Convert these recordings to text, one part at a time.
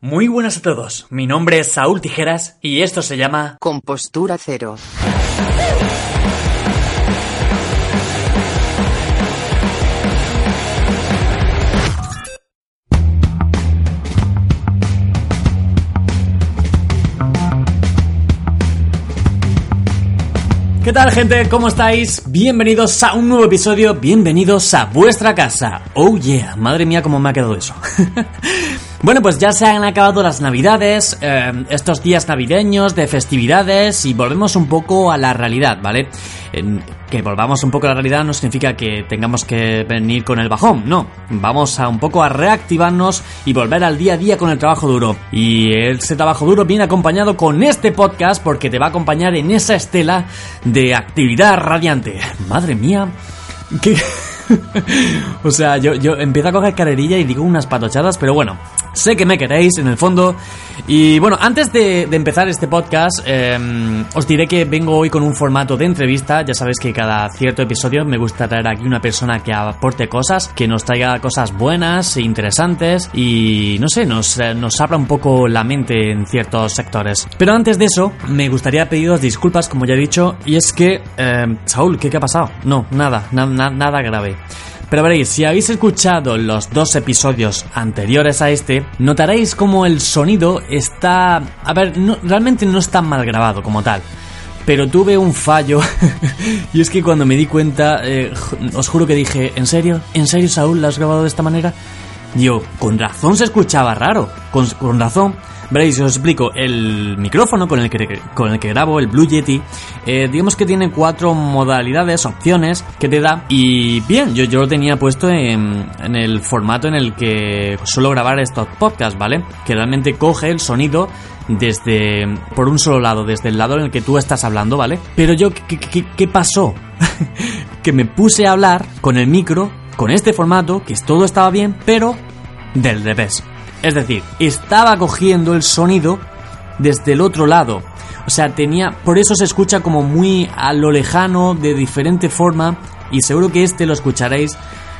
muy buenas a todos, mi nombre es Saúl Tijeras y esto se llama Compostura Cero. ¿Qué tal gente? ¿Cómo estáis? Bienvenidos a un nuevo episodio, bienvenidos a vuestra casa. Oh yeah, madre mía cómo me ha quedado eso. bueno, pues ya se han acabado las navidades, eh, estos días navideños de festividades y volvemos un poco a la realidad, ¿vale? que volvamos un poco a la realidad no significa que tengamos que venir con el bajón, no. Vamos a un poco a reactivarnos y volver al día a día con el trabajo duro. Y ese trabajo duro viene acompañado con este podcast porque te va a acompañar en esa estela de actividad radiante. Madre mía, qué... o sea, yo, yo empiezo a coger carerilla y digo unas patochadas, pero bueno, Sé que me queréis en el fondo. Y bueno, antes de, empezar este podcast, em, os diré que vengo hoy con un formato de entrevista. Ya sabéis que cada cierto episodio me gusta traer aquí una persona que aporte cosas, que nos traiga cosas buenas e interesantes y no sé, nos, eh, nos abra un poco la mente en ciertos sectores. Pero antes de eso, me gustaría pediros disculpas, como ya he dicho, y es que, em, Saúl, ¿qué, ha pasado? No, nada, nada grave. Pero veréis, si habéis escuchado los dos episodios anteriores a este, notaréis como el sonido está... A ver, realmente no está mal grabado como tal. Pero tuve un fallo y es que cuando me di cuenta, eh, os juro que dije, ¿en serio? ¿En serio Saúl lo has grabado de esta manera? Yo, con razón se escuchaba raro, con, con razón. Veréis, os explico. El micrófono con el que, con el que grabo, el Blue Yeti, eh, digamos que tiene cuatro modalidades, opciones que te da. Y bien, yo, yo lo tenía puesto en, en el formato en el que suelo grabar estos podcasts, ¿vale? Que realmente coge el sonido desde por un solo lado, desde el lado en el que tú estás hablando, ¿vale? Pero yo, ¿qué, qué, qué pasó? que me puse a hablar con el micro, con este formato, que todo estaba bien, pero del revés. Es decir, estaba cogiendo el sonido desde el otro lado. O sea, tenía. Por eso se escucha como muy a lo lejano, de diferente forma. Y seguro que este lo escucharéis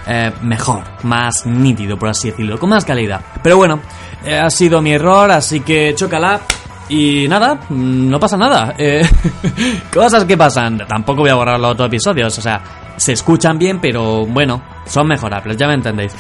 eh, mejor, más nítido, por así decirlo, con más calidad. Pero bueno, eh, ha sido mi error, así que chócala. Y nada, mm, no pasa nada. Eh, cosas que pasan. Tampoco voy a borrar los otros episodios. O sea, se escuchan bien, pero bueno, son mejorables, ya me entendéis.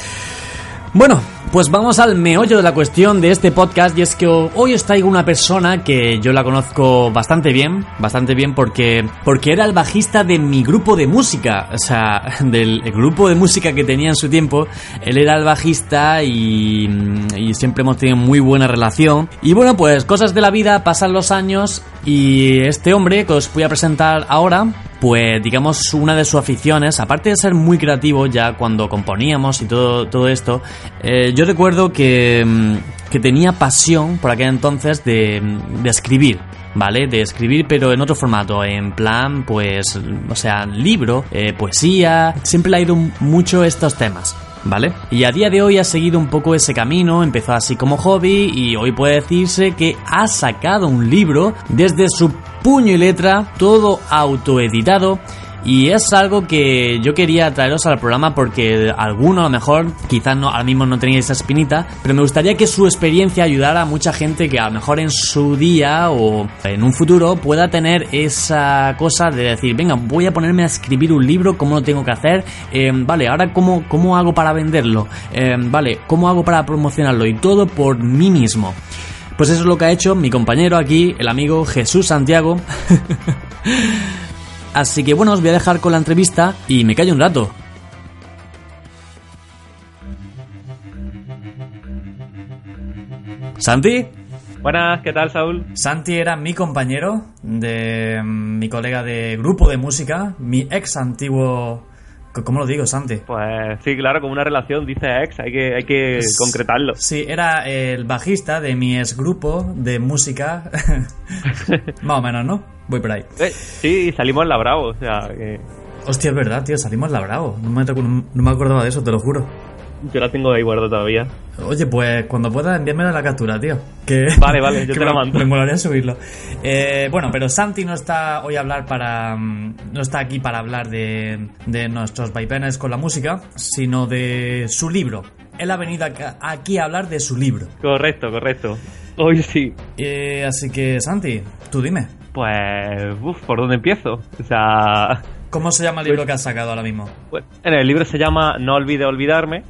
Bueno, pues vamos al meollo de la cuestión de este podcast y es que hoy os traigo una persona que yo la conozco bastante bien, bastante bien porque porque era el bajista de mi grupo de música, o sea, del grupo de música que tenía en su tiempo, él era el bajista y, y siempre hemos tenido muy buena relación. Y bueno, pues cosas de la vida, pasan los años y este hombre que os voy a presentar ahora pues digamos una de sus aficiones, aparte de ser muy creativo ya cuando componíamos y todo, todo esto, eh, yo recuerdo que, mm, que, tenía pasión por aquel entonces de, de escribir. ¿vale? De escribir, pero en otro formato, en plan, pues, o sea, libro, eh, poesía, siempre le ha ido mucho estos temas. ¿vale? Y a día de hoy ha seguido un poco ese camino, empezó así como hobby y hoy puede decirse que ha sacado un libro desde su puño y letra, todo autoeditado y es algo que yo quería traeros al programa porque alguno a lo mejor, quizás no, ahora mismo no tenéis esa espinita, pero me gustaría que su experiencia ayudara a mucha gente que a lo mejor en su día o en un futuro pueda tener esa cosa de decir, venga, voy a ponerme a escribir un libro, ¿cómo lo tengo que hacer? Eh, vale, ahora ¿cómo, cómo hago para venderlo? Eh, vale, ¿cómo hago para promocionarlo? Y todo por mí mismo. Pues eso es lo que ha hecho mi compañero aquí, el amigo Jesús Santiago. Así que bueno, os voy a dejar con la entrevista y me callo un rato. Santi. Buenas, ¿qué tal, Saúl? Santi era mi compañero de mi colega de grupo de música, mi ex antiguo ¿Cómo lo digo, Santi? Pues sí, claro, como una relación, dice ex, hay que, hay que concretarlo. Sí, era el bajista de mi ex grupo de música. Más o menos, ¿no? Voy por ahí. Eh, sí, salimos en la Bravo, o sea que... Hostia, es verdad, tío, salimos en la Bravo. No me, no me acordaba de eso, te lo juro. Yo la tengo ahí guardada todavía. Oye, pues cuando puedas envíame la captura, tío. Que, vale, vale, yo te la mando. Me molaría subirlo. Eh, bueno, pero Santi no está hoy a hablar para. Mm, no está aquí para hablar de, de nuestros vaivenes con la música, sino de su libro. Él ha venido aquí a hablar de su libro. Correcto, correcto. Hoy sí. Eh, así que, Santi, tú dime. Pues, uff, ¿por dónde empiezo? O sea, ¿Cómo se llama el libro que has sacado ahora mismo? Pues, en el libro se llama No olvide olvidarme,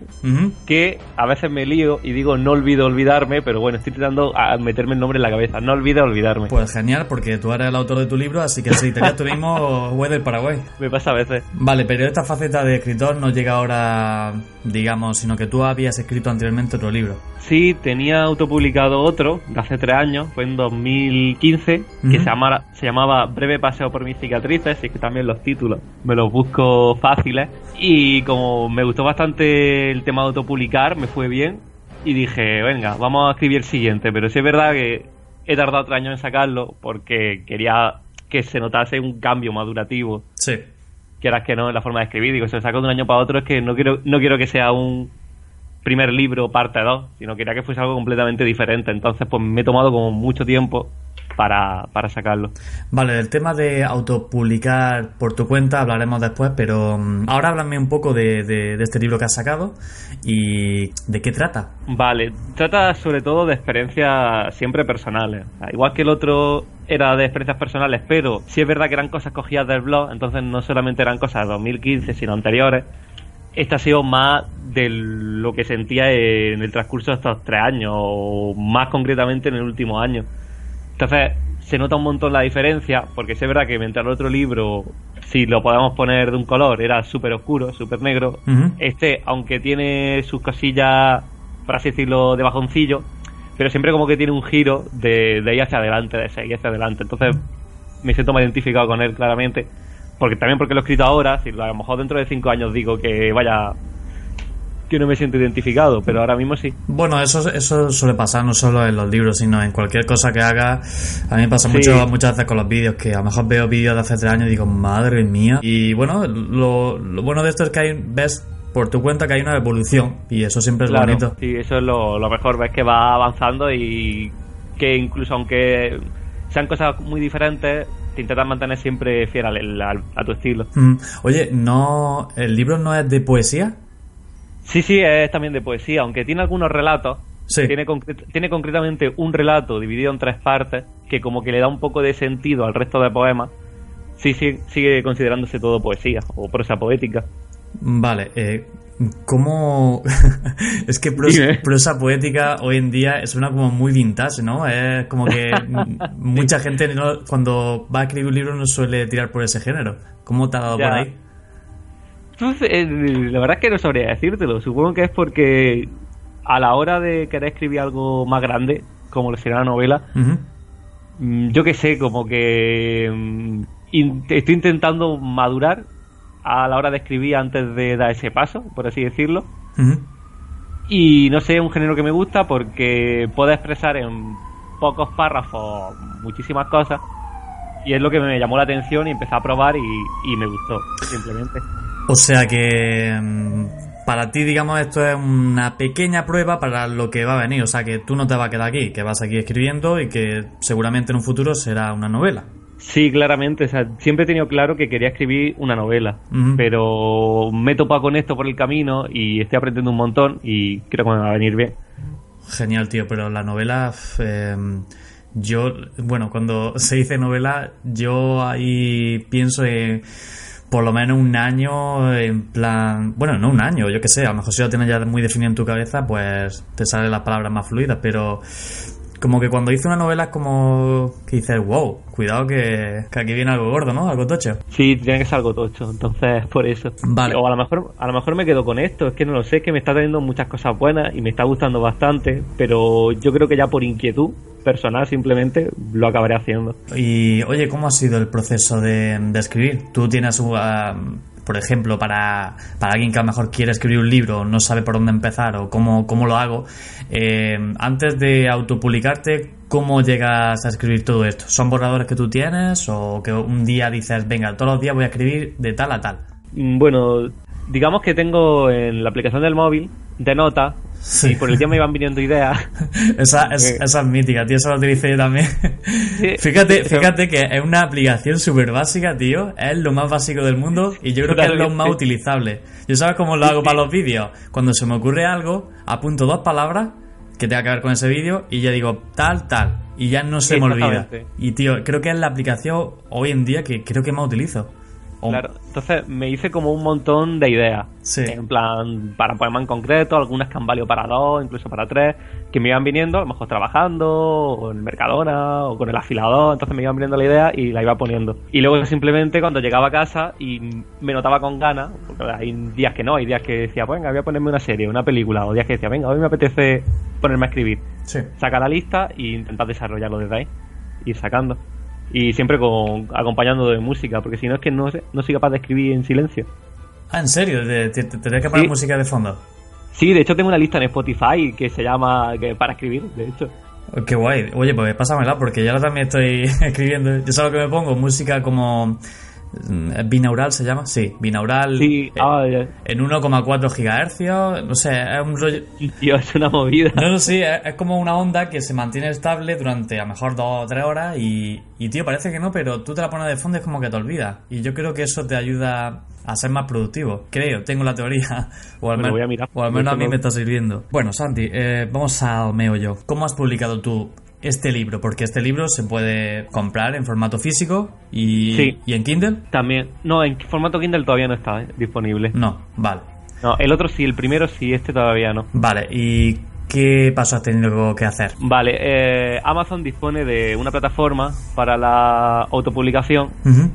que a veces me lío y digo no olvide olvidarme, pero bueno, estoy tratando a meterme el nombre en la cabeza. No olvide olvidarme. Pues genial, porque tú eres el autor de tu libro, así que si tenías tú mismo, o del Paraguay. Me pasa a veces. Vale, pero esta faceta de escritor no llega ahora, digamos, sino que tú habías escrito anteriormente otro libro. Sí, tenía autopublicado otro de hace tres años, fue en 2015, que se, llamaba, se llamaba Breve Paseo por mis cicatrices, y que también los títulos me los busco fáciles. Y como me gustó bastante el tema de autopublicar, me fue bien, y dije, venga, vamos a escribir el siguiente, pero sí es verdad que he tardado tres años en sacarlo porque quería que se notase un cambio madurativo. Sí. Quieras que no en la forma de escribir, digo, si lo saco de un año para otro es que no quiero, no quiero que sea un primer libro parte 2, sino quería que fuese algo completamente diferente. Entonces, pues me he tomado como mucho tiempo para, para sacarlo. Vale, del tema de autopublicar por tu cuenta hablaremos después, pero mm, ahora háblame un poco de, de, este libro que has sacado y de qué trata. Vale, trata sobre todo de experiencias siempre personales. Igual que el otro era de experiencias personales, pero sí es verdad que eran cosas cogidas del blog, entonces no solamente eran cosas de 2015, sino anteriores esta ha sido más de lo que sentía en el transcurso de estos tres años, o más concretamente en el último año. Entonces, se nota un montón la diferencia, porque es verdad que mientras el otro libro, si lo podemos poner de un color, era súper oscuro, súper negro, este, aunque tiene sus cosillas, por así decirlo, de bajoncillo, pero siempre como que tiene un giro de, de ahí hacia adelante, de seguir hacia adelante. Entonces, me siento más identificado con él claramente porque también porque lo he escrito ahora, si a lo mejor dentro de cinco años digo que vaya que no me siento identificado, pero ahora mismo sí. Bueno, eso, eso suele pasar no solo en los libros, sino en cualquier cosa que haga. A mí me pasa mucho, muchas veces con los vídeos, que a lo mejor veo vídeos de hace tres años y digo, madre mía. Y bueno, lo, bueno de esto es que hay, ves por tu cuenta que hay una evolución y eso siempre es bonito. Sí, eso es lo, lo mejor, ves que va avanzando y que incluso aunque sean cosas muy diferentes, te intentas mantener siempre fiel a tu estilo. Mm. Oye, no, ¿el libro no es de poesía? Sí, sí, es también de poesía, aunque tiene algunos relatos. Tiene, tiene concretamente un relato dividido en tres partes que como que le da un poco de sentido al resto de poemas. Sí, sí, sigue considerándose todo poesía o prosa poética. Vale, eh, ¿Cómo.? es que prosa, poética hoy en día suena como muy vintage, ¿no? Es como que mucha gente cuando va a escribir un libro no suele tirar por ese género. ¿Cómo te ha dado por ahí? Eh, la verdad es que no sabría decírtelo. Supongo que es porque a la hora de querer escribir algo más grande, como lo será la novela, mm, yo qué sé, como que mm, estoy intentando madurar a la hora de escribir antes de dar ese paso, por así decirlo. Y no sé, es un género que me gusta porque puede expresar en pocos párrafos muchísimas cosas. Y es lo que me llamó la atención y empecé a probar y, me gustó, simplemente. O sea que mm, para ti, digamos, esto es una pequeña prueba para lo que va a venir. O sea que tú no te vas a quedar aquí, que vas aquí escribiendo y que seguramente en un futuro será una novela. Sí, claramente. O sea, siempre he tenido claro que quería escribir una novela, pero me he topado con esto por el camino y estoy aprendiendo un montón y creo que me va a venir bien. Genial, tío, pero la novela... Em, yo, bueno, cuando se dice novela, yo ahí pienso en por lo menos un año en plan, bueno, no un año, yo qué sé, a lo mejor si lo tienes ya muy definido en tu cabeza, pues te salen las palabras más fluidas, pero como que cuando hice una novela es como que dices, wow, cuidado que, aquí viene algo gordo, ¿no? Algo tocho. Sí, tiene que ser algo tocho, entonces por eso. Vale. O a lo mejor, a lo mejor me quedo con esto, es que no lo sé, es que me está teniendo muchas cosas buenas y me está gustando bastante, pero yo creo que ya por inquietud personal simplemente lo acabaré haciendo. Y oye, ¿cómo ha sido el proceso de, escribir? ¿Tú tienes un, por ejemplo, para, para alguien que a lo mejor quiere escribir un libro, no sabe por dónde empezar o cómo, cómo lo hago, eh, antes de autopublicarte, ¿cómo llegas a escribir todo esto? ¿Son borradores que tú tienes o que un día dices, venga, todos los días voy a escribir de tal a tal? Mm, Bueno, digamos que tengo en la aplicación del móvil de nota Sí. y por el día me iban viniendo ideas. Esa, es, Eh. esa es mítica, tío, esa la utilicé yo también. fíjate, fíjate que es una aplicación súper básica, tío. Es lo más básico del mundo y yo creo que es lo más utilizable. ¿Yo sabes cómo lo hago para los vídeos? Cuando se me ocurre algo, apunto dos palabras que tenga que ver con ese vídeo y ya digo tal, tal. Y ya no se me olvida. Y, tío, creo que es la aplicación hoy en día que creo que más utilizo. Claro, entonces me hice como un montón de ideas. Sí. En plan, para poemas en concreto, algunas que han valido para dos, incluso para tres, que me iban viniendo, a lo mejor trabajando, o en Mercadona, o con el afilador, entonces me iban viniendo la idea y la iba poniendo. Y luego simplemente cuando llegaba a casa y me notaba con ganas, porque hay días que no, hay días que decía, venga, voy a ponerme una serie, una película, o días que decía, venga, hoy me apetece ponerme a escribir. Sí. Saca la lista e intentar desarrollarlo desde ahí, ir sacando. Y siempre con, acompañando de música, porque si no es que no, no soy capaz de escribir en silencio. Ah, ¿en serio? ¿Te, te, te tenés que poner Sí. música de fondo? Sí, de hecho tengo una lista en Spotify que se llama que para escribir, de hecho. Oh, Qué guay. Oye, pues pásamela porque yo ahora también estoy escribiendo. Yo sé lo que me pongo, música como... mm, Binaural se llama, sí, binaural Sí, eh, ah, ya. en 1,4 gigahercios, no sé, es un rollo... Tío, es una movida. No, no, sí, es, es como una onda que se mantiene estable durante a lo mejor dos o tres horas y, y, tío, parece que no, pero tú te la pones de fondo y es como que te olvidas. Y yo creo que eso te ayuda a ser más productivo. Creo, tengo la teoría. O al, Bueno, men- voy a mirar. o al menos a mí me está sirviendo. Bueno, Santi, eh, vamos al meollo. ¿Cómo has publicado tú este libro? Porque este libro se puede comprar en formato físico y, Sí. y en Kindle. También, no, en formato Kindle todavía no está eh, disponible. No, vale. No, el otro sí, el primero sí, este todavía no. Vale, ¿y qué paso has tenido que hacer? Vale, eh, Amazon dispone de una plataforma para la autopublicación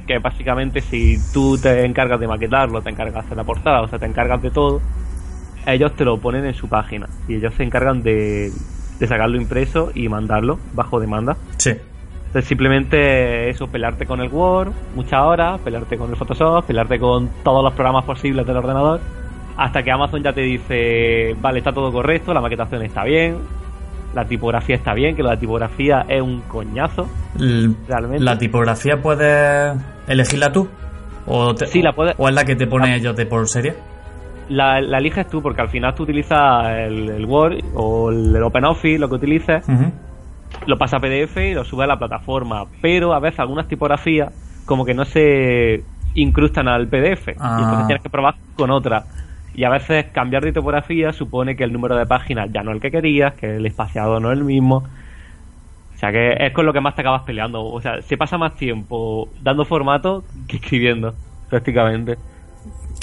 que básicamente si tú te encargas de maquetarlo, te encargas de hacer la portada, o sea, te encargas de todo, ellos te lo ponen en su página y ellos se encargan de, de sacarlo impreso y mandarlo bajo demanda. Sí. Entonces simplemente eso, pelearte con el Word muchas horas, pelearte con el Photoshop, pelearte con todos los programas posibles del ordenador, hasta que Amazon ya te dice, vale, está todo correcto, la maquetación está bien, la tipografía está bien, que la tipografía es un coñazo. Realmente. ¿La tipografía puedes elegirla tú? ¿O, te- Sí, la puedes- ¿O es la que te pone ellos de por serie? La, la eliges tú porque al final tú utilizas el, el Word o el OpenOffice, lo que utilices, lo pasa a PDF y lo sube a la plataforma. Pero a veces algunas tipografías como que no se incrustan al PDF. Ah. Y entonces tienes que probar con otra. Y a veces cambiar de tipografía supone que el número de páginas ya no es el que querías, que el espaciado no es el mismo. O sea que es con lo que más te acabas peleando. O sea, se pasa más tiempo dando formato que escribiendo, prácticamente.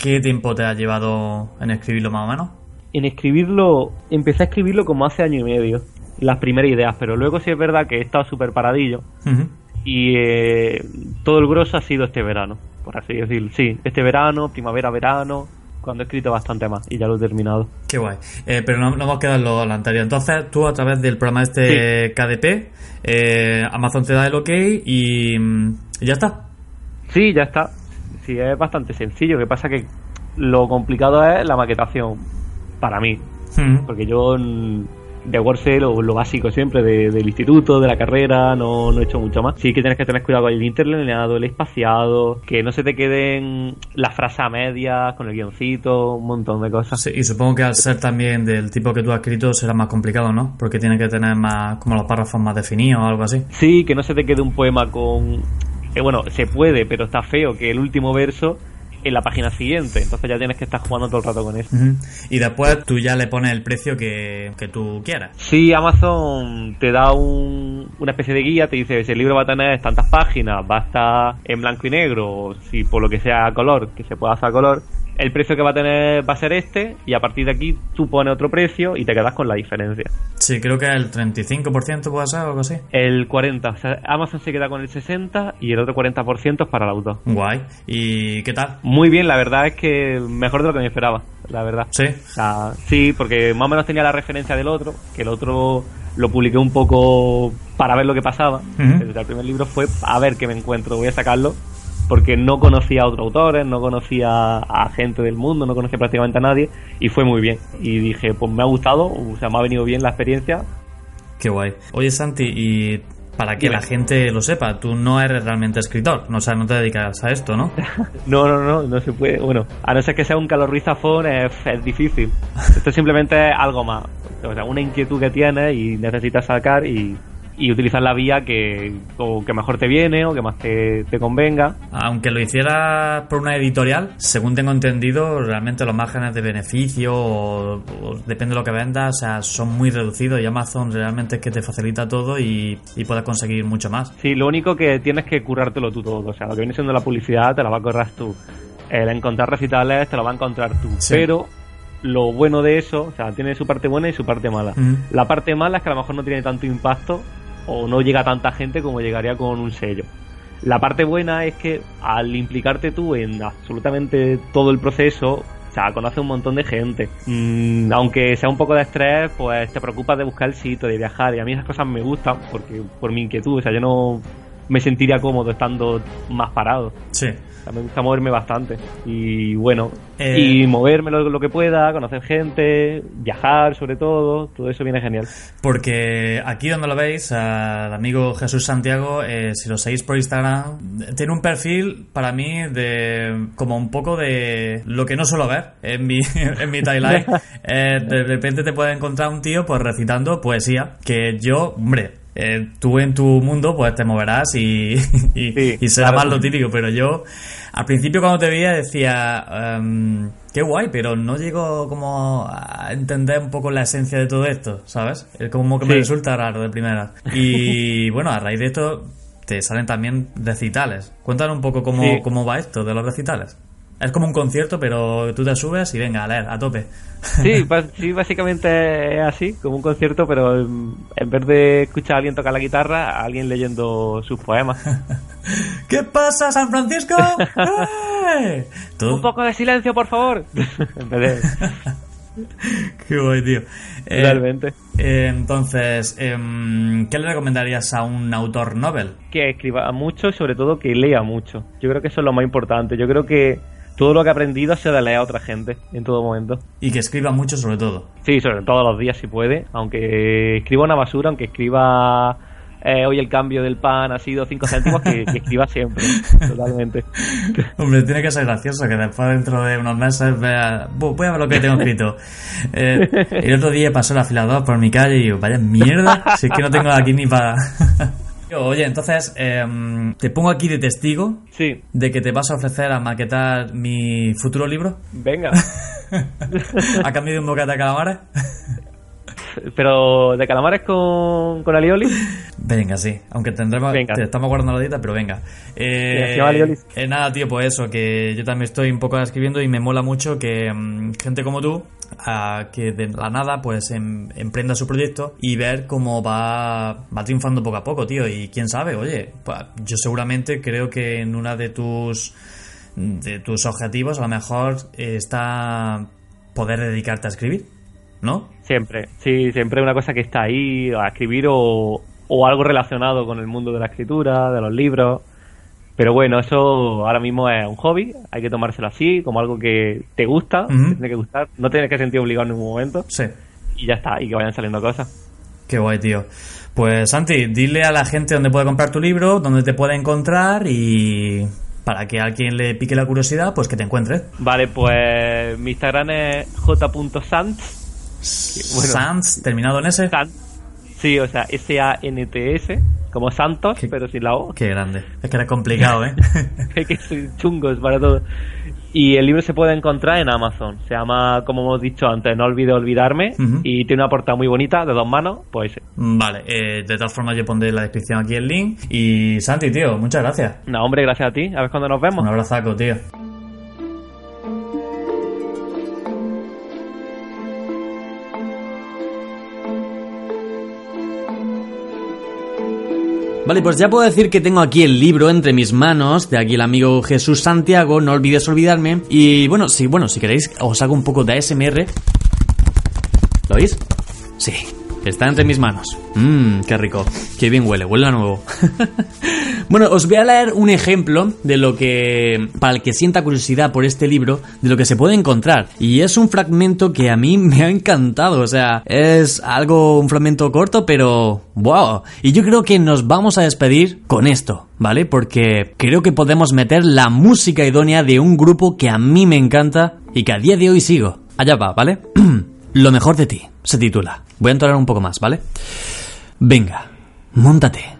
¿Qué tiempo te ha llevado en escribirlo más o menos? en escribirlo, empecé a escribirlo como hace año y medio, las primeras ideas, pero luego sí es verdad que he estado súper paradillo y eh, todo el grosso ha sido este verano, por así decirlo. Sí, este verano, primavera, verano, cuando he escrito bastante más y ya lo he terminado. Qué guay. Eh, pero no, no hemos quedado en lo, lo anterior. Entonces, tú a través del programa este KDP, eh, Amazon te da el ok y, y ya está. Sí, ya está. Sí, es bastante sencillo. Lo que pasa que lo complicado es la maquetación, para mí. Ujú. Porque yo de sé lo, lo básico siempre de- del instituto, de la carrera, no, no he hecho mucho más. Sí que tienes que tener cuidado con el interlineado, el espaciado, que no se te queden las frases a medias, con el guioncito, un montón de cosas. Sí, y supongo que al ser también del tipo que tú has escrito será más complicado, ¿no? Porque tiene que tener más, como los párrafos más definidos o algo así. Sí, que no se te quede un poema con... Que bueno, se puede, pero está feo que el último verso en la página siguiente. Entonces ya tienes que estar jugando todo el rato con eso. Ujú. Y después tú ya le pones el precio que, que tú quieras. Sí, Amazon te da un- una especie de guía, te dice si el libro va a tener tantas páginas, va a estar en blanco y negro, o si por lo que sea a color, que se pueda hacer a color, el precio que va a tener va a ser este, y a partir de aquí tú pones otro precio y te quedas con la diferencia. Sí, creo que el 35% puede ser o algo así. El 40, o sea, Amazon se queda con el 60 y el otro 40% es para el autor. Guay. ¿Y qué tal? Muy bien, la verdad es que mejor de lo que me esperaba, la verdad. Sí. O sea, sí, porque más o menos tenía la referencia del otro, que el otro lo publiqué un poco para ver lo que pasaba. Ujú. El primer libro fue a ver qué me encuentro, voy a sacarlo porque no conocía a otros autores, no conocía a gente del mundo, no conocía prácticamente a nadie y fue muy bien. Y dije, pues me ha gustado, o sea, me ha venido bien la experiencia. Qué guay. Oye Santi, y para que la gente lo sepa, tú no eres realmente escritor, o sea, no te dedicas a esto, ¿no? no, no, no, no se puede. Bueno, a no ser que sea un calorrizafón es, es difícil. Esto simplemente es algo más. O sea, una inquietud que tienes y necesitas sacar y y utilizar la vía que, que mejor te viene o que más te, convenga. Aunque lo hicieras por una editorial, según tengo entendido, realmente los márgenes de beneficio o, depende de lo que vendas, o sea, son muy reducidos y Amazon realmente es que te facilita todo y, puedes conseguir mucho más. Sí, lo único que tienes que currártelo tú todo, o sea, lo que viene siendo la publicidad te la va a correr tú. El encontrar recitales te lo va a encontrar tú. Pero lo bueno de eso, o sea, tiene su parte buena y su parte mala. La parte mala es que a lo mejor no tiene tanto impacto o no llega tanta gente como llegaría con un sello. La parte buena es que al implicarte tú en absolutamente todo el proceso, o sea, conoces un montón de gente. Mm, aunque sea un poco de estrés, pues te preocupas de buscar el sitio, de viajar. Y a mí esas cosas me gustan porque por mi inquietud, o sea, yo no me sentiría cómodo estando más parado. Sí me gusta moverme bastante. Y bueno, eh, y moverme lo, que pueda, conocer gente, viajar sobre todo, todo eso viene genial. Porque aquí donde lo veis, al amigo Jesús Santiago, eh, si lo seguís por Instagram, tiene un perfil para mí de como un poco de lo que no suelo ver en mi, en mi timeline. Eh, de repente te puede encontrar un tío pues recitando poesía, que yo, hombre, eh, tú en tu mundo pues te moverás y, y, será más lo típico, pero yo al principio cuando te veía decía, em, qué guay, pero no llego como a entender un poco la esencia de todo esto, ¿sabes? Es como que me resulta raro de primera. Y bueno, a raíz de esto te salen también recitales. Cuéntanos un poco cómo, cómo va esto de los recitales. Es como un concierto, pero tú te subes y venga, a leer, a tope. Sí, sí, básicamente es así, como un concierto, pero en vez de escuchar a alguien tocar la guitarra, a alguien leyendo sus poemas. ¿Qué pasa, San Francisco? ¡Eh! Un poco de silencio, por favor. en vez de... Qué guay, tío. Eh, Realmente. Eh, entonces, em, ¿qué le recomendarías a un autor novel? Que escriba mucho y sobre todo que lea mucho. Yo creo que eso es lo más importante. Yo creo que todo lo que ha aprendido se de leer a otra gente en todo momento. Y que escriba mucho sobre todo. Sí, sobre todos los días si puede. Aunque escriba una basura, aunque escriba eh, hoy el cambio del pan ha sido 5 céntimos, que, escriba siempre. totalmente. Hombre, tiene que ser gracioso que después dentro de unos meses vea, voy a ver lo que tengo escrito. Eh, el otro día pasó el afilador por mi calle y digo, vaya mierda, si es que no tengo aquí ni para... Oye, entonces, em, te pongo aquí de testigo sí. de que te vas a ofrecer a maquetar mi futuro libro. Venga. ¿A cambio de un bocata de calamares? Pero de calamares con, con alioli. Venga, sí. Aunque tendremos. Te estamos guardando la dieta, pero venga. Eh, eh, nada, tío, pues eso, que yo también estoy un poco escribiendo y me mola mucho que mm, gente como tú, que de la nada, pues em, emprenda su proyecto y ver cómo va, va triunfando poco a poco, tío. Y quién sabe, oye, pues, yo seguramente creo que en una de tus de tus objetivos a lo mejor está poder dedicarte a escribir, ¿no? Siempre, sí, siempre una cosa que está ahí, a escribir o, o algo relacionado con el mundo de la escritura, de los libros. Pero bueno, eso ahora mismo es un hobby, hay que tomárselo así, como algo que te gusta, tiene que gustar, no tienes que sentir obligado en ningún momento. Sí. Y ya está, y que vayan saliendo cosas. Qué guay, tío. Pues Santi, dile a la gente dónde puede comprar tu libro, dónde te puede encontrar y para que a alguien le pique la curiosidad, pues que te encuentre. Vale, pues mi Instagram es j.sanz. Sanz, terminado en S. Sí, o sea, S-A-N-T-S, como Santos, pero sin la O. Qué grande. Es que era complicado, ¿eh? es que soy chungos para todo. Y el libro se puede encontrar en Amazon. Se llama, como hemos dicho antes, No olvide olvidarme. Y tiene una portada muy bonita, de dos manos, pues Vale, eh, de todas formas yo pondré en la descripción aquí el link. Y Santi, tío, muchas gracias. No, hombre, gracias a ti. A ver cuándo nos vemos. Un abrazaco, tío. Vale, pues ya puedo decir que tengo aquí el libro entre mis manos, de aquí el amigo Jesús Santiago, no olvides olvidarme. Y bueno, si, bueno, si queréis, os hago un poco de ASMR. ¿Lo oís? Sí, está entre mis manos. Mmm, qué rico. Qué bien huele, huele a nuevo. Bueno, os voy a leer un ejemplo de lo que, para el que sienta curiosidad por este libro, de lo que se puede encontrar. Y es un fragmento que a mí me ha encantado. O sea, es algo, un fragmento corto, pero wow. Y yo creo que nos vamos a despedir con esto, ¿vale? Porque creo que podemos meter la música idónea de un grupo que a mí me encanta y que a día de hoy sigo. Allá va, ¿vale? lo mejor de ti, se titula. Voy a entonar un poco más, ¿vale? Venga, móntate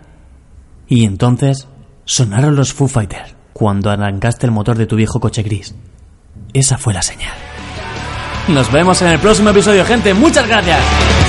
y entonces sonaron los Foo Fighters cuando arrancaste el motor de tu viejo coche gris. Esa fue la señal. Nos vemos en el próximo episodio, gente. Muchas gracias.